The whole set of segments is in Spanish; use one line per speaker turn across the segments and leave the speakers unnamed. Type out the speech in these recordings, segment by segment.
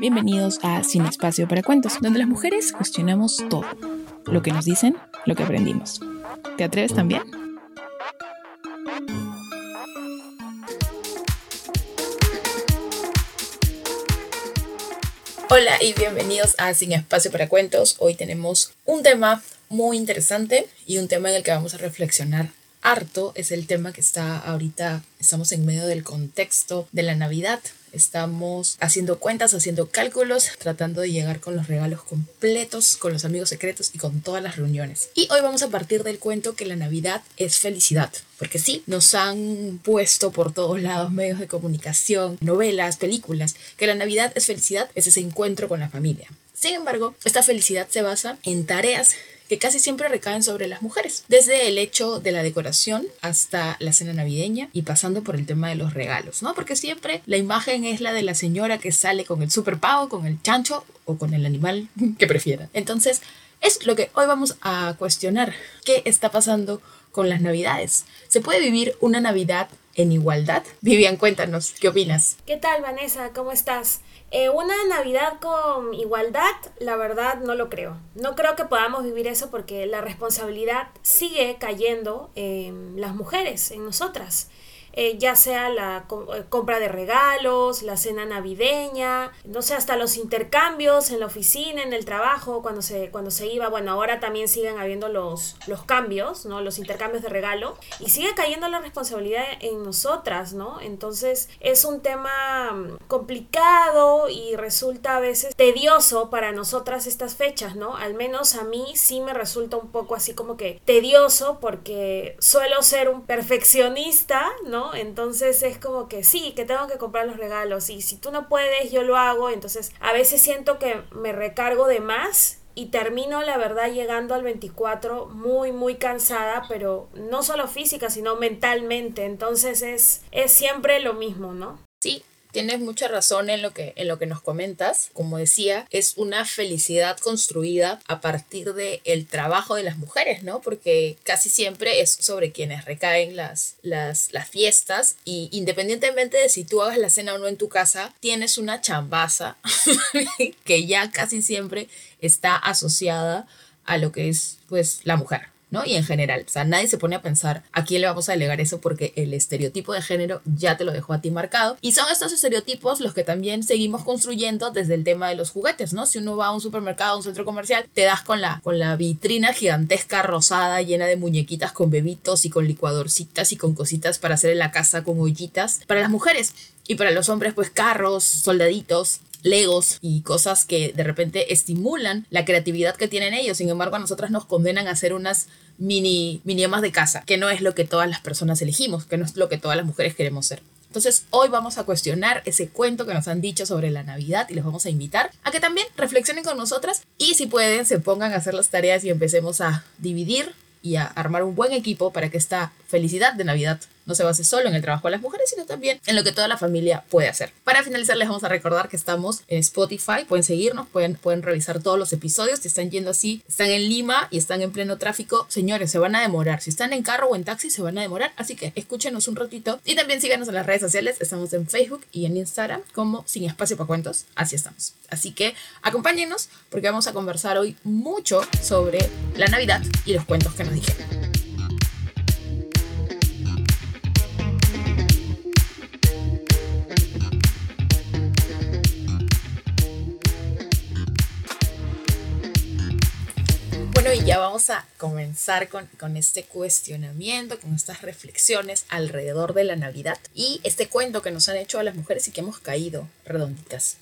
Bienvenidos a Sin Espacio para Cuentos, donde las mujeres cuestionamos todo. Lo que nos dicen, lo que aprendimos. ¿Te atreves también? Hola y bienvenidos a Sin Espacio para Cuentos. Hoy tenemos un tema muy interesante y un tema en el que vamos a reflexionar harto. Es el tema que está ahorita, estamos en medio del contexto de la Navidad. Estamos haciendo cuentas, haciendo cálculos, tratando de llegar con los regalos completos, con los amigos secretos y con todas las reuniones. Y hoy vamos a partir del cuento que la Navidad es felicidad. Porque sí, nos han puesto por todos lados medios de comunicación, novelas, películas, que la Navidad es felicidad, es ese encuentro con la familia. Sin embargo, esta felicidad se basa en tareas que casi siempre recaen sobre las mujeres, desde el hecho de la decoración hasta la cena navideña y pasando por el tema de los regalos, ¿no? Porque siempre la imagen es la de la señora que sale con el super pavo, con el chancho o con el animal que prefiera. Entonces, es lo que hoy vamos a cuestionar. ¿Qué está pasando con las navidades? ¿Se puede vivir una Navidad en igualdad? Vivian, cuéntanos, ¿qué opinas?
¿Qué tal, Vanessa? ¿Cómo estás? Eh, una Navidad con igualdad, la verdad no lo creo. No creo que podamos vivir eso porque la responsabilidad sigue cayendo en las mujeres, en nosotras. Eh, ya sea la eh, compra de regalos, la cena navideña, no sé, hasta los intercambios en la oficina, en el trabajo, cuando se, cuando se iba, bueno, ahora también siguen habiendo los, los cambios, ¿no? Los intercambios de regalo, y sigue cayendo la responsabilidad en nosotras, ¿no? Entonces es un tema mm, complicado y resulta a veces tedioso para nosotras estas fechas, ¿no? Al menos a mí sí me resulta un poco así como que tedioso porque suelo ser un perfeccionista, ¿no? Entonces es como que sí, que tengo que comprar los regalos y si tú no puedes, yo lo hago. Entonces a veces siento que me recargo de más y termino la verdad llegando al 24 muy muy cansada, pero no solo física, sino mentalmente. Entonces es, es siempre lo mismo, ¿no?
Sí, Tienes mucha razón en lo que en lo que nos comentas. Como decía, es una felicidad construida a partir de el trabajo de las mujeres, ¿no? Porque casi siempre es sobre quienes recaen las, las, las fiestas y independientemente de si tú hagas la cena o no en tu casa, tienes una chambaza que ya casi siempre está asociada a lo que es pues la mujer. ¿No? Y en general, o sea, nadie se pone a pensar a quién le vamos a delegar eso porque el estereotipo de género ya te lo dejó a ti marcado. Y son estos estereotipos los que también seguimos construyendo desde el tema de los juguetes, ¿no? Si uno va a un supermercado, a un centro comercial, te das con la, con la vitrina gigantesca rosada llena de muñequitas con bebitos y con licuadorcitas y con cositas para hacer en la casa con ollitas para las mujeres. Y para los hombres, pues carros, soldaditos, legos y cosas que de repente estimulan la creatividad que tienen ellos. Sin embargo, a nosotras nos condenan a hacer unas mini, mini amas de casa, que no es lo que todas las personas elegimos, que no es lo que todas las mujeres queremos ser. Entonces hoy vamos a cuestionar ese cuento que nos han dicho sobre la Navidad y les vamos a invitar a que también reflexionen con nosotras y si pueden se pongan a hacer las tareas y empecemos a dividir y a armar un buen equipo para que esta felicidad de Navidad no se base solo en el trabajo de las mujeres, sino también en lo que toda la familia puede hacer. Para finalizar, les vamos a recordar que estamos en Spotify, pueden seguirnos, pueden, pueden revisar todos los episodios, si están yendo así, están en Lima y están en pleno tráfico, señores, se van a demorar, si están en carro o en taxi, se van a demorar, así que escúchenos un ratito. Y también síganos en las redes sociales, estamos en Facebook y en Instagram como Sin Espacio para Cuentos, así estamos. Así que acompáñenos porque vamos a conversar hoy mucho sobre la Navidad y los cuentos que nos dijeron. Ya vamos a comenzar con, con, este cuestionamiento, con estas reflexiones alrededor de la Navidad y este cuento que nos han hecho a las mujeres y que hemos caído redonditas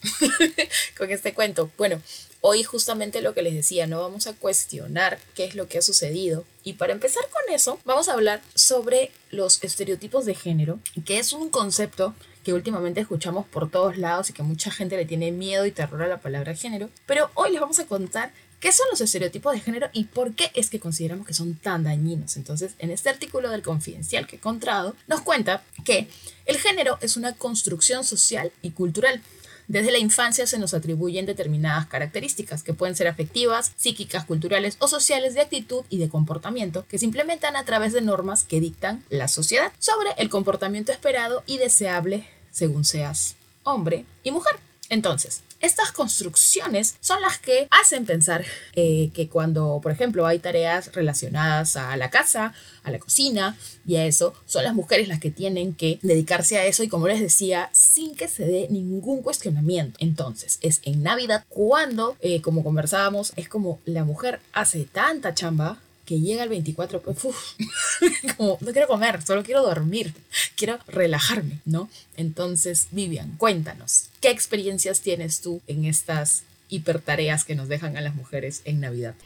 con este cuento. Bueno, hoy justamente lo que les decía, no vamos a cuestionar qué es lo que ha sucedido y para empezar con eso, vamos a hablar sobre los estereotipos de género, que es un concepto que últimamente escuchamos por todos lados y que mucha gente le tiene miedo y terror a la palabra género, pero hoy les vamos a contar ¿Qué son los estereotipos de género y por qué es que consideramos que son tan dañinos? Entonces, en este artículo del Confidencial que he encontrado, nos cuenta que el género es una construcción social y cultural. Desde la infancia se nos atribuyen determinadas características que pueden ser afectivas, psíquicas, culturales o sociales de actitud y de comportamiento que se implementan a través de normas que dictan la sociedad sobre el comportamiento esperado y deseable según seas hombre y mujer. Entonces, estas construcciones son las que hacen pensar eh, que cuando, por ejemplo, hay tareas relacionadas a la casa, a la cocina y a eso, son las mujeres las que tienen que dedicarse a eso y como les decía, sin que se dé ningún cuestionamiento. Entonces, es en Navidad cuando, eh, como conversábamos, es como la mujer hace tanta chamba que llega el 24, pues, como no quiero comer, solo quiero dormir, quiero relajarme, ¿no? Entonces, Vivian, cuéntanos, ¿qué experiencias tienes tú en estas hipertareas que nos dejan a las mujeres en Navidad?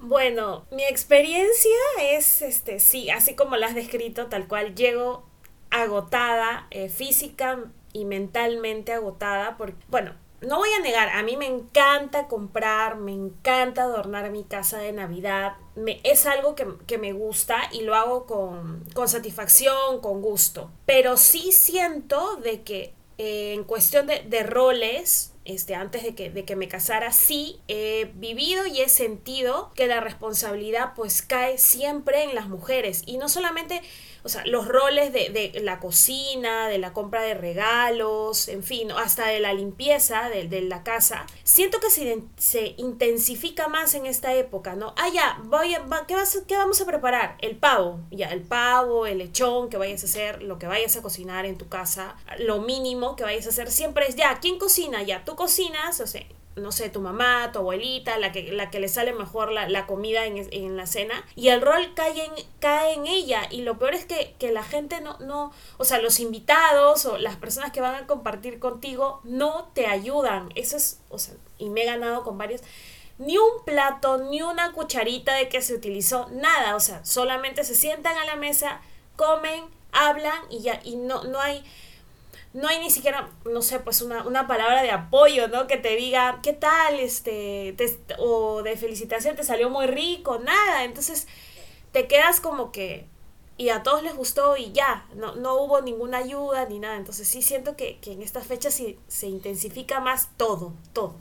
Bueno, mi experiencia es, este, sí, así como la has descrito, tal cual, llego agotada, eh, física y mentalmente agotada, porque, bueno, no voy a negar, a mí me encanta comprar, me encanta adornar mi casa de Navidad, me, es algo que, me gusta y lo hago con, satisfacción, con gusto. Pero sí siento de que eh, en cuestión de, de roles, este, antes de que, de que me casara, sí he vivido y he sentido que la responsabilidad pues cae siempre en las mujeres. Y no solamente o sea, los roles de, de, la cocina, de la compra de regalos, en fin, hasta de la limpieza de, de la casa, siento que se, se, intensifica más en esta época, ¿no? Ah, ya, voy a, ¿qué, vas, ¿qué vamos a preparar? El pavo, ya, el pavo, el lechón que vayas a hacer, lo que vayas a cocinar en tu casa, lo mínimo que vayas a hacer siempre es, ya, ¿quién cocina? Ya, tú cocinas, o sea, no sé, tu mamá, tu abuelita, la que, la que le sale mejor la, comida en, la cena, y el rol cae en, cae en ella, y lo peor es que, la gente no, no, o sea, los invitados o las personas que van a compartir contigo no te ayudan, eso es, o sea, y me he ganado con varios, ni un plato, ni una cucharita de que se utilizó, nada, o sea, solamente se sientan a la mesa, comen, hablan y ya, y no, no hay no hay ni siquiera, no sé, pues una, palabra de apoyo, ¿no? Que te diga, ¿qué tal? Este, o de felicitación, te salió muy rico, nada. Entonces, te quedas como que, y a todos les gustó y ya, no, no hubo ninguna ayuda ni nada. Entonces, sí siento que, en estas fechas sí, se intensifica más todo, todo.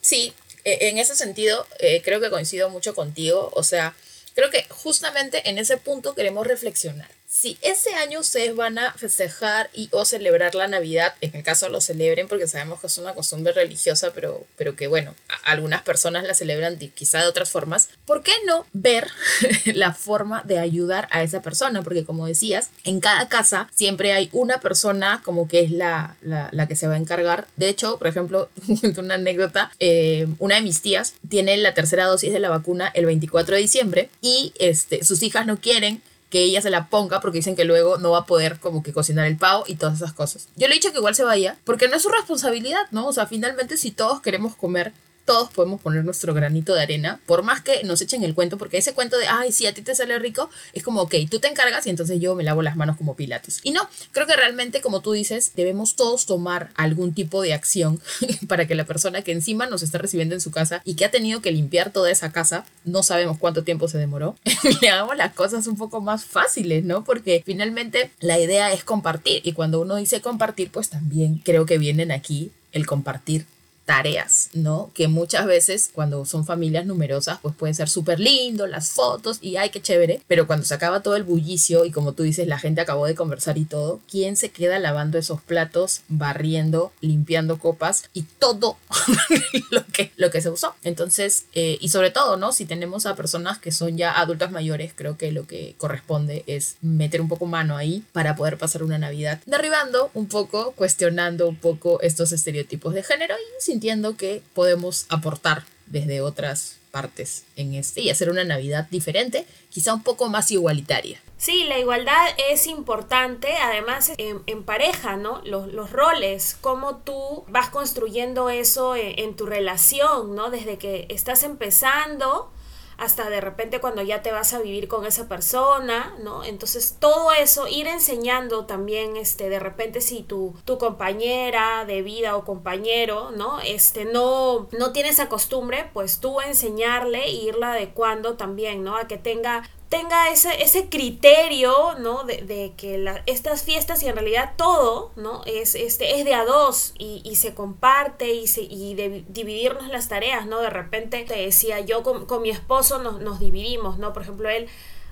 Sí, e, en ese sentido, eh, creo que coincido mucho contigo. O sea, creo que justamente en ese punto queremos reflexionar si ese año ustedes van a festejar y o celebrar la Navidad, en el caso lo celebren porque sabemos que es una costumbre religiosa, pero, pero que bueno, algunas personas la celebran quizá de otras formas, ¿por qué no ver la forma de ayudar a esa persona? Porque como decías, en cada casa siempre hay una persona como que es la, la, que se va a encargar. De hecho, por ejemplo, una anécdota, eh, una de mis tías tiene la tercera dosis de la vacuna el 24 de diciembre y este, sus hijas no quieren que ella se la ponga porque dicen que luego no va a poder como que cocinar el pavo y todas esas cosas. Yo le he dicho que igual se vaya porque no es su responsabilidad, ¿no? O sea, finalmente si todos queremos comer todos podemos poner nuestro granito de arena, por más que nos echen el cuento, porque ese cuento de, ay, si a ti te sale rico, es como, ok, tú te encargas y entonces yo me lavo las manos como pilates. Y no, creo que realmente, como tú dices, debemos todos tomar algún tipo de acción para que la persona que encima nos está recibiendo en su casa y que ha tenido que limpiar toda esa casa, no sabemos cuánto tiempo se demoró, le hagamos las cosas un poco más fáciles, ¿no? Porque finalmente la idea es compartir y cuando uno dice compartir, pues también creo que vienen aquí el compartir tareas, ¿no? Que muchas veces cuando son familias numerosas, pues puede ser súper lindo, las fotos y ay, qué chévere, pero cuando se acaba todo el bullicio y como tú dices, la gente acabó de conversar y todo, ¿quién se queda lavando esos platos, barriendo, limpiando copas y todo lo, que, lo que se usó? Entonces, eh, y sobre todo, ¿no? Si tenemos a personas que son ya adultas mayores, creo que lo que corresponde es meter un poco mano ahí para poder pasar una Navidad derribando un poco, cuestionando un poco estos estereotipos de género y sin entiendo que podemos aportar desde otras partes en este y hacer una Navidad diferente, quizá un poco más igualitaria.
Sí, la igualdad es importante, además en, pareja, ¿no? Los, los, roles, cómo tú vas construyendo eso en, en, tu relación, ¿no? Desde que estás empezando hasta de repente cuando ya te vas a vivir con esa persona, ¿no? Entonces todo eso, ir enseñando también, este, de repente si tu, tu compañera de vida o compañero, ¿no? Este, no, no tiene esa costumbre, pues tú enseñarle e irla adecuando también, ¿no? A que tenga tenga ese, ese criterio, ¿no? De, de que la, estas fiestas y en realidad todo, ¿no? Es, este, es de a dos y, y se comparte y, se, y de dividirnos las tareas, ¿no? De repente te decía, yo con, con mi esposo nos, nos dividimos, ¿no? Por ejemplo, él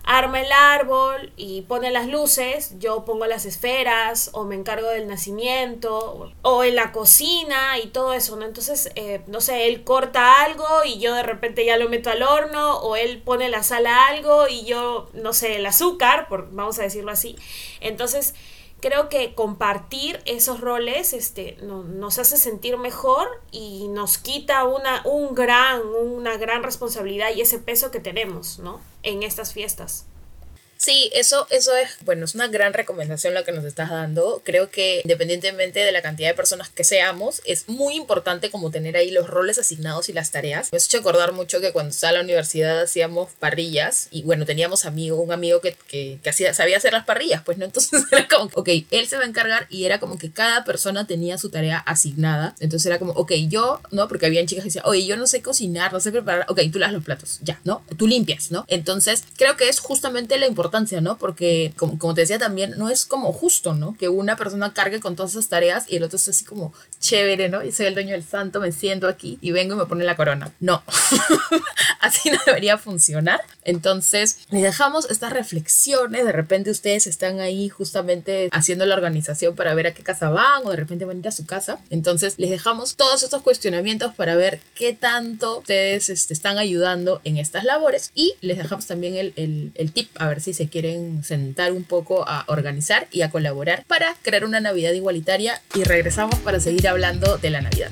arma el árbol y pone las luces, yo pongo las esferas o me encargo del nacimiento o en la cocina y todo eso, ¿no? Entonces, eh, no sé, él corta algo y yo de repente ya lo meto al horno o él pone la sal a algo y yo, no sé, el azúcar, por, vamos a decirlo así. Entonces, creo que compartir esos roles este, nos hace sentir mejor y nos quita una, un gran, una gran responsabilidad y ese peso que tenemos ¿no? en estas fiestas.
Sí, eso, eso es, bueno, es una gran recomendación lo que nos estás dando. Creo que independientemente de la cantidad de personas que seamos, es muy importante como tener ahí los roles asignados y las tareas. Me has hecho acordar mucho que cuando estaba en la universidad hacíamos parrillas y bueno, teníamos amigo, un amigo que, que, que hacía, sabía hacer las parrillas, pues no, entonces era como, ok, él se va a encargar y era como que cada persona tenía su tarea asignada. Entonces era como, ok, yo, ¿no? Porque habían chicas que decían, oye, yo no sé cocinar, no sé preparar, ok, tú las los platos, ya, ¿no? Tú limpias, ¿no? Entonces creo que es justamente la importancia ¿no? Porque, como, como te decía también, no es como justo, ¿no? Que una persona cargue con todas esas tareas y el otro es así como chévere, ¿no? Y soy el dueño del santo, me siento aquí y vengo y me pone la corona. No, así no debería funcionar. Entonces, les dejamos estas reflexiones. De repente ustedes están ahí justamente haciendo la organización para ver a qué casa van o de repente van a ir a su casa. Entonces, les dejamos todos estos cuestionamientos para ver qué tanto ustedes este, están ayudando en estas labores y les dejamos también el, el, el tip a ver si se quieren sentar un poco a organizar y a colaborar para crear una Navidad igualitaria y regresamos para seguir hablando de la Navidad.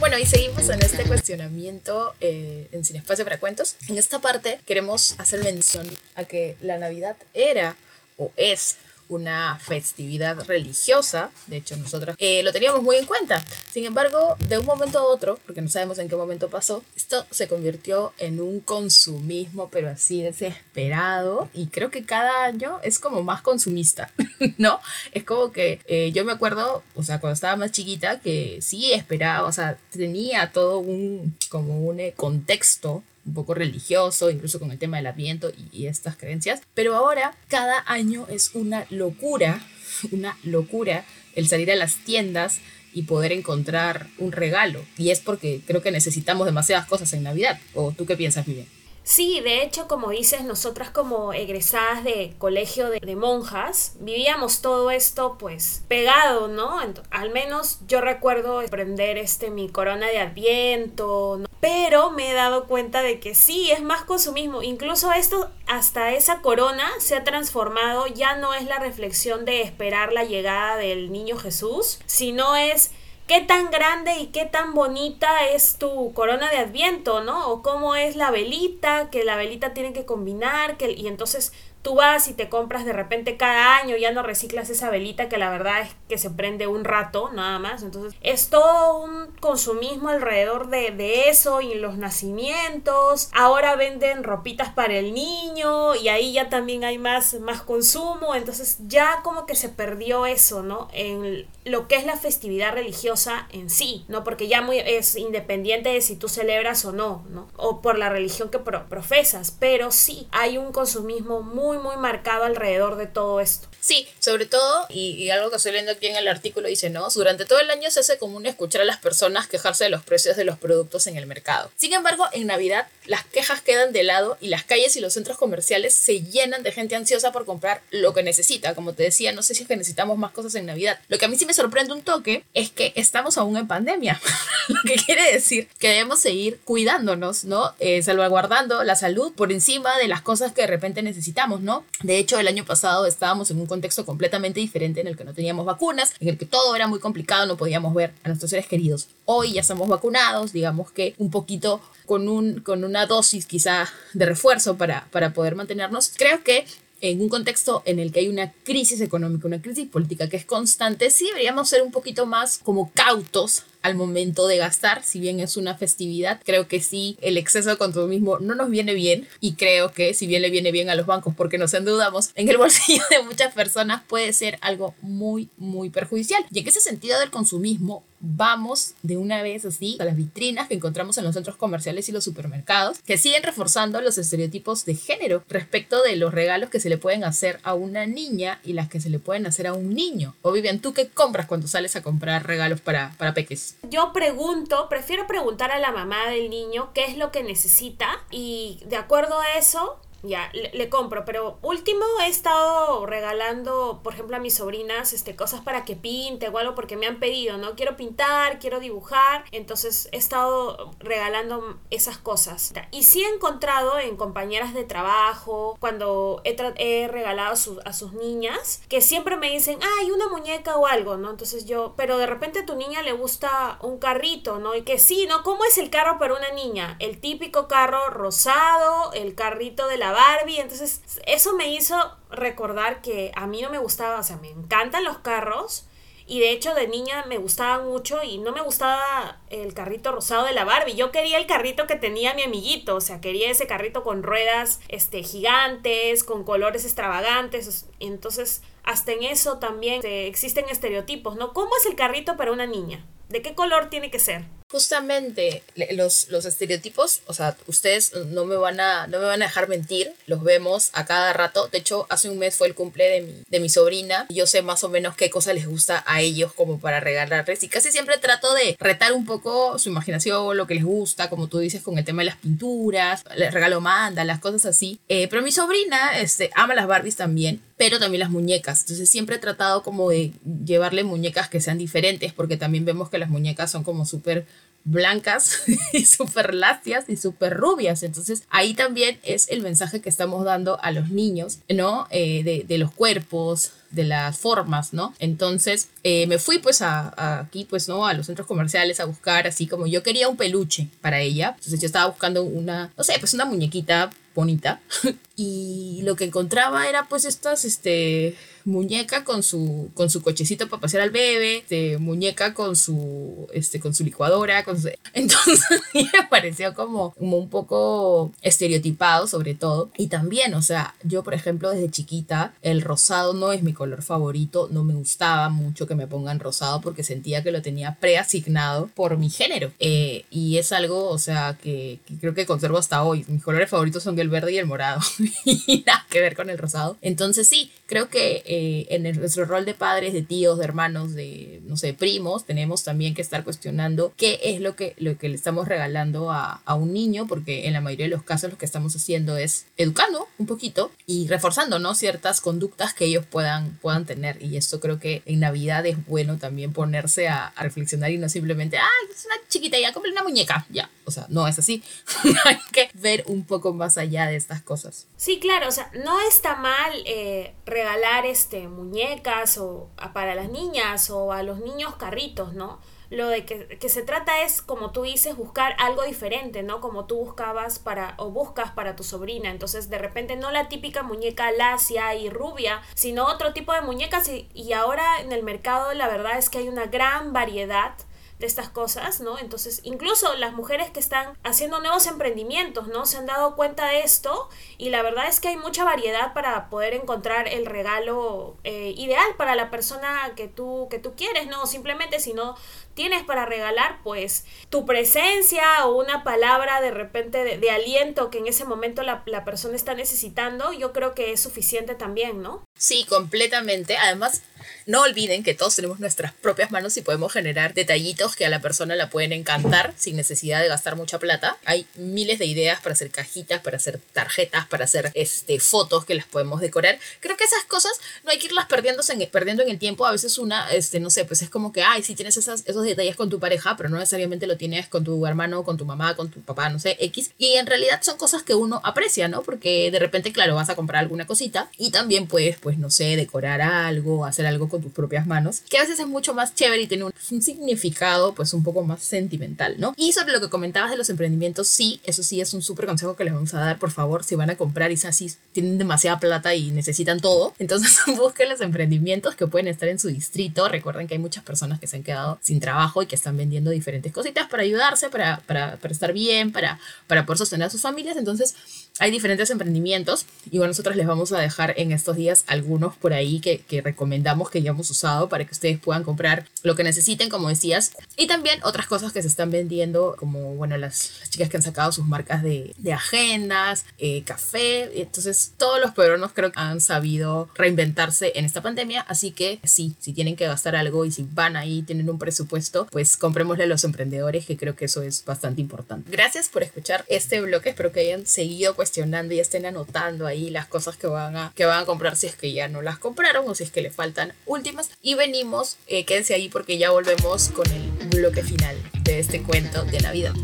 Bueno, y seguimos en este cuestionamiento eh, en Sin Espacio para Cuentos. En esta parte queremos hacer mención a que la Navidad era o es una festividad religiosa, de hecho nosotros eh, lo teníamos muy en cuenta. Sin embargo, de un momento a otro, porque no sabemos en qué momento pasó, esto se convirtió en un consumismo, pero así desesperado, y creo que cada año es como más consumista, ¿no? Es como que eh, yo me acuerdo, o sea, cuando estaba más chiquita, que sí esperaba, o sea, tenía todo un, como un eh, contexto un poco religioso, incluso con el tema del adviento y, estas creencias. Pero ahora cada año es una locura, una locura el salir a las tiendas y poder encontrar un regalo. Y es porque creo que necesitamos demasiadas cosas en Navidad. ¿O tú qué piensas, Vivian?
Sí, de hecho, como dices, nosotras como egresadas de colegio de, monjas, vivíamos todo esto pues pegado, ¿no? al menos yo recuerdo prender este mi corona de adviento, ¿no? Pero me he dado cuenta de que sí, es más consumismo. Incluso esto, hasta esa corona se ha transformado, ya no es la reflexión de esperar la llegada del niño Jesús, sino es qué tan grande y qué tan bonita es tu corona de adviento, ¿no? O cómo es la velita, que la velita tiene que combinar, que, y entonces tú vas y te compras de repente cada año, ya no reciclas esa velita que la verdad es que se prende un rato nada más. Entonces es todo un consumismo alrededor de, eso y los nacimientos. Ahora venden ropitas para el niño y ahí ya también hay más, más consumo. Entonces ya como que se perdió eso, ¿no? En lo que es la festividad religiosa en sí, ¿no? Porque ya muy, es independiente de si tú celebras o no, ¿no? O por la religión que profesas, pero sí hay un consumismo muy muy, muy marcado alrededor de todo esto.
Sí, sobre todo, y, algo que estoy leyendo aquí en el artículo dice, ¿no? Durante todo el año se hace común escuchar a las personas quejarse de los precios de los productos en el mercado. Sin embargo, en Navidad las quejas quedan de lado y las calles y los centros comerciales se llenan de gente ansiosa por comprar lo que necesita. Como te decía, no sé si es que necesitamos más cosas en Navidad. Lo que a mí sí me sorprende un toque es que estamos aún en pandemia, lo que quiere decir que debemos seguir cuidándonos, ¿no? Eh, salvaguardando la salud por encima de las cosas que de repente necesitamos, ¿no? De hecho, el año pasado estábamos en un contexto completamente diferente en el que no teníamos vacunas, en el que todo era muy complicado, no podíamos ver a nuestros seres queridos. Hoy ya estamos vacunados, digamos que un poquito con, un, con una dosis quizá de refuerzo para, para poder mantenernos. Creo que en un contexto en el que hay una crisis económica, una crisis política que es constante, sí deberíamos ser un poquito más como cautos al momento de gastar, si bien es una festividad, creo que sí, el exceso de consumismo no nos viene bien y creo que si bien le viene bien a los bancos porque nos endeudamos, en el bolsillo de muchas personas puede ser algo muy, muy perjudicial. Y en ese sentido del consumismo, vamos de una vez así a las vitrinas que encontramos en los centros comerciales y los supermercados, que siguen reforzando los estereotipos de género respecto de los regalos que se le pueden hacer a una niña y las que se le pueden hacer a un niño. O Vivian, ¿tú qué compras cuando sales a comprar regalos para, para peques?
Yo pregunto, prefiero preguntar a la mamá del niño qué es lo que necesita y de acuerdo a eso ya, le, compro, pero último he estado regalando, por ejemplo, a mis sobrinas este, cosas para que pinte o algo porque me han pedido, ¿no? Quiero pintar, quiero dibujar, entonces he estado regalando esas cosas. Y sí he encontrado en compañeras de trabajo, cuando he, he regalado a, a, sus niñas, que siempre me dicen, hay una muñeca o algo, ¿no? Entonces yo, pero de repente a tu niña le gusta un carrito, ¿no? Y que sí, ¿no? ¿Cómo es el carro para una niña? El típico carro rosado, el carrito de la Barbie. Entonces, eso me hizo recordar que a mí no me gustaba, o sea, me encantan los carros. Y de hecho de niña me gustaba mucho y no me gustaba el carrito rosado de la Barbie. Yo quería el carrito que tenía mi amiguito. O sea, quería ese carrito con ruedas este, gigantes, con colores extravagantes. Entonces, hasta en eso también este, existen estereotipos, ¿no? ¿Cómo es el carrito para una niña? ¿De qué color tiene que ser?
Justamente los, los estereotipos, o sea, ustedes no me, van a, no me van a dejar mentir, los vemos a cada rato. De hecho, hace un mes fue el cumple de mi, de mi sobrina yo sé más o menos qué cosa les gusta a ellos como para regalarles. Y casi siempre trato de retar un poco su imaginación, lo que les gusta, como tú dices, con el tema de las pinturas, les regalo manda, las cosas así. Eh, pero mi sobrina este, ama las Barbies también, pero también las muñecas. Entonces siempre he tratado como de llevarle muñecas que sean diferentes, porque también vemos que las muñecas son como súper blancas y súper lacias y súper rubias. Entonces ahí también es el mensaje que estamos dando a los niños, ¿no? Eh, de, los cuerpos, de las formas, ¿no? Entonces eh, me fui pues a, aquí, pues, ¿no? A los centros comerciales a buscar así como yo quería un peluche para ella. Entonces yo estaba buscando una, no sé, pues una muñequita bonita. y lo que encontraba era pues estas, este, muñeca con su, con su cochecito para pasear al bebé, este, muñeca con su, este, con su licuadora, con entonces me pareció como, un poco estereotipado sobre todo. Y también, o sea, yo por ejemplo desde chiquita el rosado no es mi color favorito, no me gustaba mucho que me pongan rosado porque sentía que lo tenía preasignado por mi género. Eh, y es algo, o sea, que, creo que conservo hasta hoy. Mis colores favoritos son el verde y el morado. y nada que ver con el rosado. Entonces sí, creo que eh, en nuestro rol de padres, de tíos, de hermanos, de, no sé, primos, tenemos también que estar cuestionando qué es lo que, lo que le estamos regalando a, a un niño, porque en la mayoría de los casos lo que estamos haciendo es educando un poquito y reforzando, ¿no? Ciertas conductas que ellos puedan, puedan tener. Y esto creo que en Navidad es bueno también ponerse a, a reflexionar y no simplemente, ay, es una chiquita, ya compré una muñeca, ya. O sea, no es así. Hay que ver un poco más allá de estas cosas.
Sí, claro, o sea, no está mal eh, regalar este, muñecas o para las niñas o a los niños carritos, ¿no? Lo de que, que, se trata es, como tú dices, buscar algo diferente, ¿no? Como tú buscabas para, o buscas para tu sobrina. Entonces, de repente, no la típica muñeca lacia y rubia, sino otro tipo de muñecas. Y, y ahora en el mercado, la verdad es que hay una gran variedad de estas cosas, ¿no? Entonces, incluso las mujeres que están haciendo nuevos emprendimientos, ¿no? Se han dado cuenta de esto y la verdad es que hay mucha variedad para poder encontrar el regalo eh, ideal para la persona que tú, que tú quieres, ¿no? Simplemente si no tienes para regalar, pues tu presencia o una palabra de repente de, aliento que en ese momento la, la persona está necesitando, yo creo que es suficiente también, ¿no?
Sí, completamente. Además, no olviden que todos tenemos nuestras propias manos y podemos generar detallitos que a la persona la pueden encantar sin necesidad de gastar mucha plata. Hay miles de ideas para hacer cajitas, para hacer tarjetas, para hacer este, fotos que las podemos decorar. Creo que esas cosas no hay que irlas perdiendo en, perdiendo en el tiempo. A veces una, este, no sé, pues es como que, ay, si tienes esas, esos detalles con tu pareja, pero no necesariamente lo tienes con tu hermano, con tu mamá, con tu papá, no sé, X. Y en realidad son cosas que uno aprecia, ¿no? Porque de repente, claro, vas a comprar alguna cosita y también puedes, pues, no sé, decorar algo, hacer algo con tus propias manos, que a veces es mucho más chévere y tiene un, significado pues un poco más sentimental, ¿no? Y sobre lo que comentabas de los emprendimientos, sí, eso sí es un súper consejo que les vamos a dar, por favor, si van a comprar y así tienen demasiada plata y necesitan todo, entonces busquen los emprendimientos que pueden estar en su distrito, recuerden que hay muchas personas que se han quedado sin trabajo y que están vendiendo diferentes cositas para ayudarse, para, para, para estar bien, para, para poder sostener a sus familias. Entonces, hay diferentes emprendimientos y bueno, nosotros les vamos a dejar en estos días algunos por ahí que, que recomendamos que ya hemos usado para que ustedes puedan comprar lo que necesiten, como decías. Y también otras cosas que se están vendiendo, como bueno, las, las chicas que han sacado sus marcas de, agendas, eh, café. Entonces, todos los peruanos creo que han sabido reinventarse en esta pandemia. Así que sí, si tienen que gastar algo y si van ahí, tienen un presupuesto, pues comprémosle a los emprendedores, que creo que eso es bastante importante. Gracias por escuchar este bloque. Espero que hayan seguido cuestionando y estén anotando ahí las cosas que van a, que van a comprar si es que ya no las compraron o si es que le faltan últimas. Y venimos, eh, quédense ahí porque ya volvemos con el bloque final de este cuento de Navidad.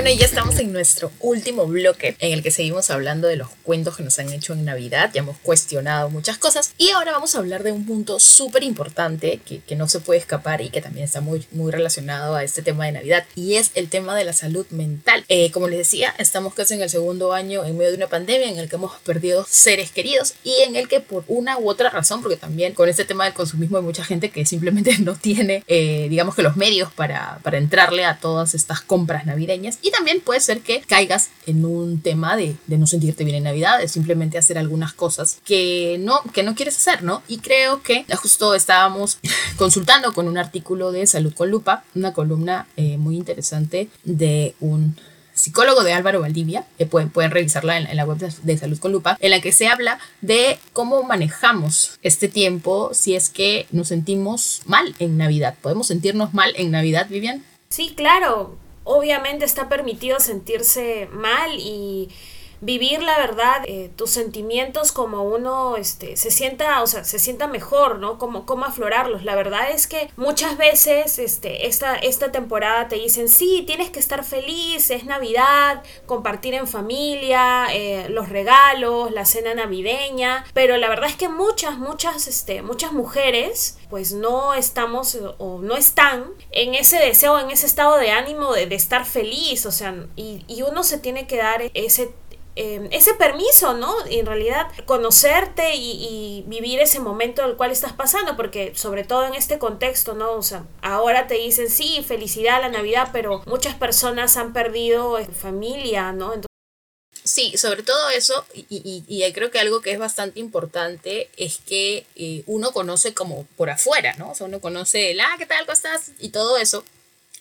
Bueno, y ya estamos en nuestro último bloque en el que seguimos hablando de los cuentos que nos han hecho en Navidad. Ya hemos cuestionado muchas cosas y ahora vamos a hablar de un punto súper importante que, que, no se puede escapar y que también está muy, muy relacionado a este tema de Navidad y es el tema de la salud mental. Eh, como les decía, estamos casi en el segundo año en medio de una pandemia en el que hemos perdido seres queridos y en el que por una u otra razón, porque también con este tema del consumismo hay mucha gente que simplemente no tiene, eh, digamos que los medios para, para entrarle a todas estas compras navideñas y también puede ser que caigas en un tema de, de, no sentirte bien en Navidad, de simplemente hacer algunas cosas que no, que no quieres hacer, ¿no? Y creo que justo estábamos consultando con un artículo de Salud con Lupa, una columna eh, muy interesante de un psicólogo de Álvaro Valdivia, que pueden, pueden revisarla en, en, la web de, Salud con Lupa, en la que se habla de cómo manejamos este tiempo si es que nos sentimos mal en Navidad. ¿Podemos sentirnos mal en Navidad, Vivian?
Sí, claro obviamente está permitido sentirse mal y vivir la verdad, eh, tus sentimientos como uno este, se sienta, o sea, se sienta mejor, ¿no? Como, cómo aflorarlos. La verdad es que muchas veces este, esta, esta temporada te dicen, sí, tienes que estar feliz, es Navidad, compartir en familia, eh, los regalos, la cena navideña, pero la verdad es que muchas, muchas, este, muchas mujeres pues no estamos o no están en ese deseo, en ese estado de ánimo de, de estar feliz, o sea, y uno se tiene que dar ese eh, ese permiso, ¿no? En realidad, conocerte y, vivir ese momento el cual estás pasando, porque sobre todo en este contexto, ¿no? O sea, ahora te dicen, sí, felicidad la Navidad, pero muchas personas han perdido eh, familia, ¿no? Entonces,
Sí, sobre todo eso, y, y, y, creo que algo que es bastante importante es que eh, uno conoce como por afuera, ¿no? O sea, uno conoce el, ah, ¿qué tal? ¿Cómo estás? Y todo eso.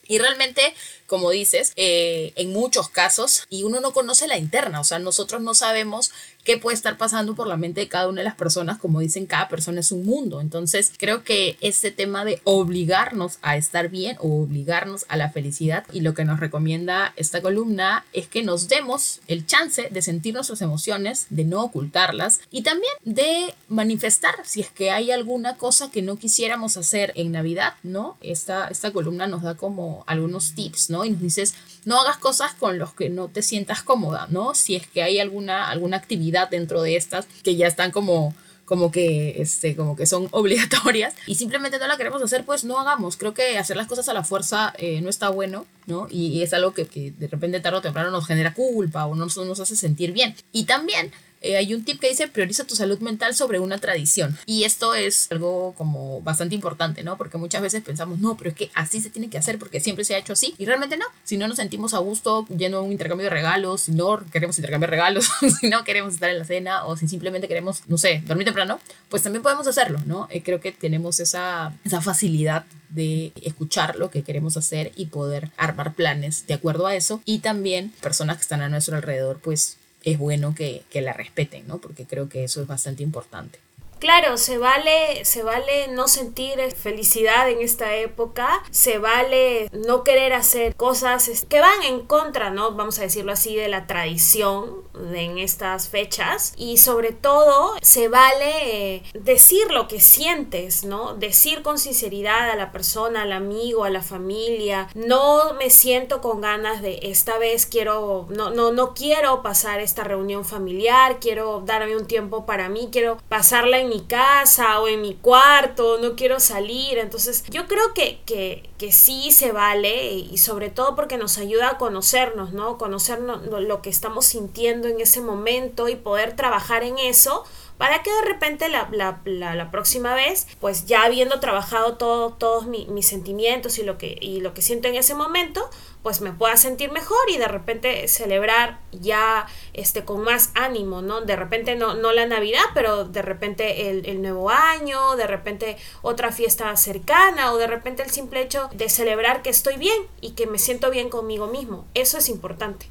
Y realmente, como dices, eh, en muchos casos, y uno no conoce la interna, o sea, nosotros no sabemos qué puede estar pasando por la mente de cada una de las personas, como dicen, cada persona es un mundo. Entonces, creo que este tema de obligarnos a estar bien o obligarnos a la felicidad y lo que nos recomienda esta columna es que nos demos el chance de sentir nuestras emociones, de no ocultarlas y también de manifestar si es que hay alguna cosa que no quisiéramos hacer en Navidad, ¿no? Esta, esta columna nos da como algunos tips, ¿no? Y nos dices, no hagas cosas con los que no te sientas cómoda, ¿no? Si es que hay alguna, alguna actividad dentro de estas que ya están como como que este como que son obligatorias y simplemente no la queremos hacer pues no hagamos. Creo que hacer las cosas a la fuerza eh, no está bueno no y, es algo que, que, de repente tarde o temprano nos genera culpa o no nos hace sentir bien. Y también eh, hay un tip que dice prioriza tu salud mental sobre una tradición. Y esto es algo como bastante importante, ¿no? Porque muchas veces pensamos, no, pero es que así se tiene que hacer porque siempre se ha hecho así. Y realmente no. Si no nos sentimos a gusto yendo a un intercambio de regalos, si no queremos intercambiar regalos, si no queremos estar en la cena o si simplemente queremos, no sé, dormir temprano, pues también podemos hacerlo, ¿no? Eh, creo que tenemos esa, esa facilidad de escuchar lo que queremos hacer y poder armar planes de acuerdo a eso. Y también personas que están a nuestro alrededor, pues es bueno que, que, la respeten, ¿no? Porque creo que eso es bastante importante.
Claro, se vale, se vale no sentir felicidad en esta época, se vale no querer hacer cosas que van en contra, ¿no? Vamos a decirlo así, de la tradición en estas fechas y sobre todo se vale eh, decir lo que sientes, ¿no? Decir con sinceridad a la persona, al amigo, a la familia, no me siento con ganas de esta vez quiero, no, no, no quiero pasar esta reunión familiar, quiero darme un tiempo para mí, quiero pasarla mi casa o en mi cuarto, no quiero salir. Entonces yo creo que, que, que sí se vale y sobre todo porque nos ayuda a conocernos, ¿no? Conocernos lo que estamos sintiendo en ese momento y poder trabajar en eso para que de repente la, la, la, próxima vez, pues ya habiendo trabajado todo, todos mis sentimientos y lo, que, y lo que siento en ese momento, pues me pueda sentir mejor y de repente celebrar ya este con más ánimo, ¿no? De repente no, no la Navidad, pero de repente el, el nuevo año, de repente otra fiesta cercana o de repente el simple hecho de celebrar que estoy bien y que me siento bien conmigo mismo. Eso es importante.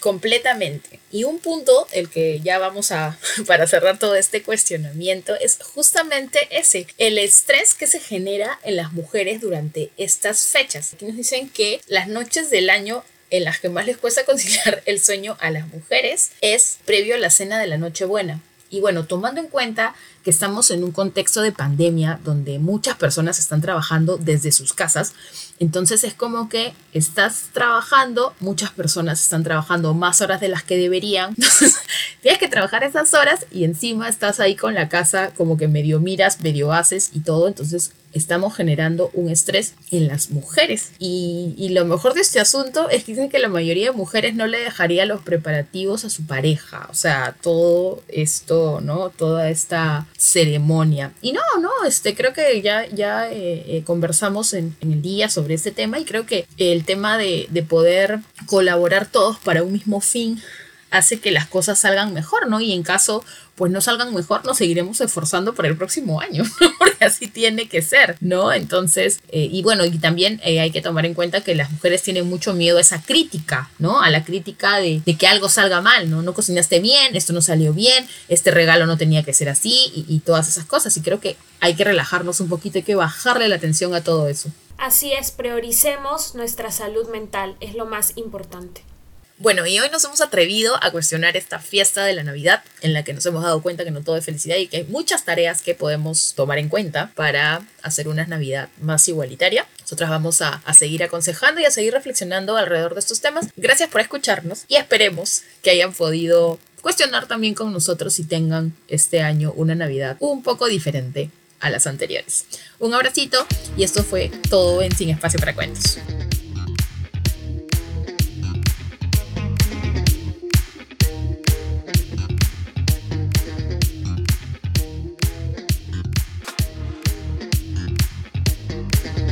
Completamente. Y un punto, el que ya vamos a, para cerrar todo este cuestionamiento, es justamente ese, el estrés que se genera en las mujeres durante estas fechas. Aquí nos dicen que las noches del año en las que más les cuesta conciliar el sueño a las mujeres es previo a la cena de la Nochebuena. Y bueno, tomando en cuenta que estamos en un contexto de pandemia donde muchas personas están trabajando desde sus casas, entonces es como que estás trabajando, muchas personas están trabajando más horas de las que deberían, entonces tienes que trabajar esas horas y encima estás ahí con la casa como que medio miras, medio haces y todo, entonces estamos generando un estrés en las mujeres. Y, lo mejor de este asunto es que dicen que la mayoría de mujeres no le dejaría los preparativos a su pareja. O sea, todo esto, ¿no? Toda esta ceremonia. Y no, no, este, creo que ya, ya eh, eh, conversamos en, en, el día sobre este tema y creo que el tema de, de poder colaborar todos para un mismo fin hace que las cosas salgan mejor, ¿no? Y en caso pues no salgan mejor, nos seguiremos esforzando para el próximo año, porque así tiene que ser, ¿no? Entonces, eh, y bueno, y también eh, hay que tomar en cuenta que las mujeres tienen mucho miedo a esa crítica, ¿no? A la crítica de, que algo salga mal, ¿no? No cocinaste bien, esto no salió bien, este regalo no tenía que ser así y, y todas esas cosas. Y creo que hay que relajarnos un poquito, hay que bajarle la atención a todo eso.
Así es, prioricemos nuestra salud mental, es lo más importante.
Bueno, y hoy nos hemos atrevido a cuestionar esta fiesta de la Navidad en la que nos hemos dado cuenta que no todo es felicidad y que hay muchas tareas que podemos tomar en cuenta para hacer una Navidad más igualitaria. Nosotras vamos a, seguir aconsejando y a seguir reflexionando alrededor de estos temas. Gracias por escucharnos y esperemos que hayan podido cuestionar también con nosotros y tengan este año una Navidad un poco diferente a las anteriores. Un abracito y esto fue todo en Sin Espacio para Cuentos.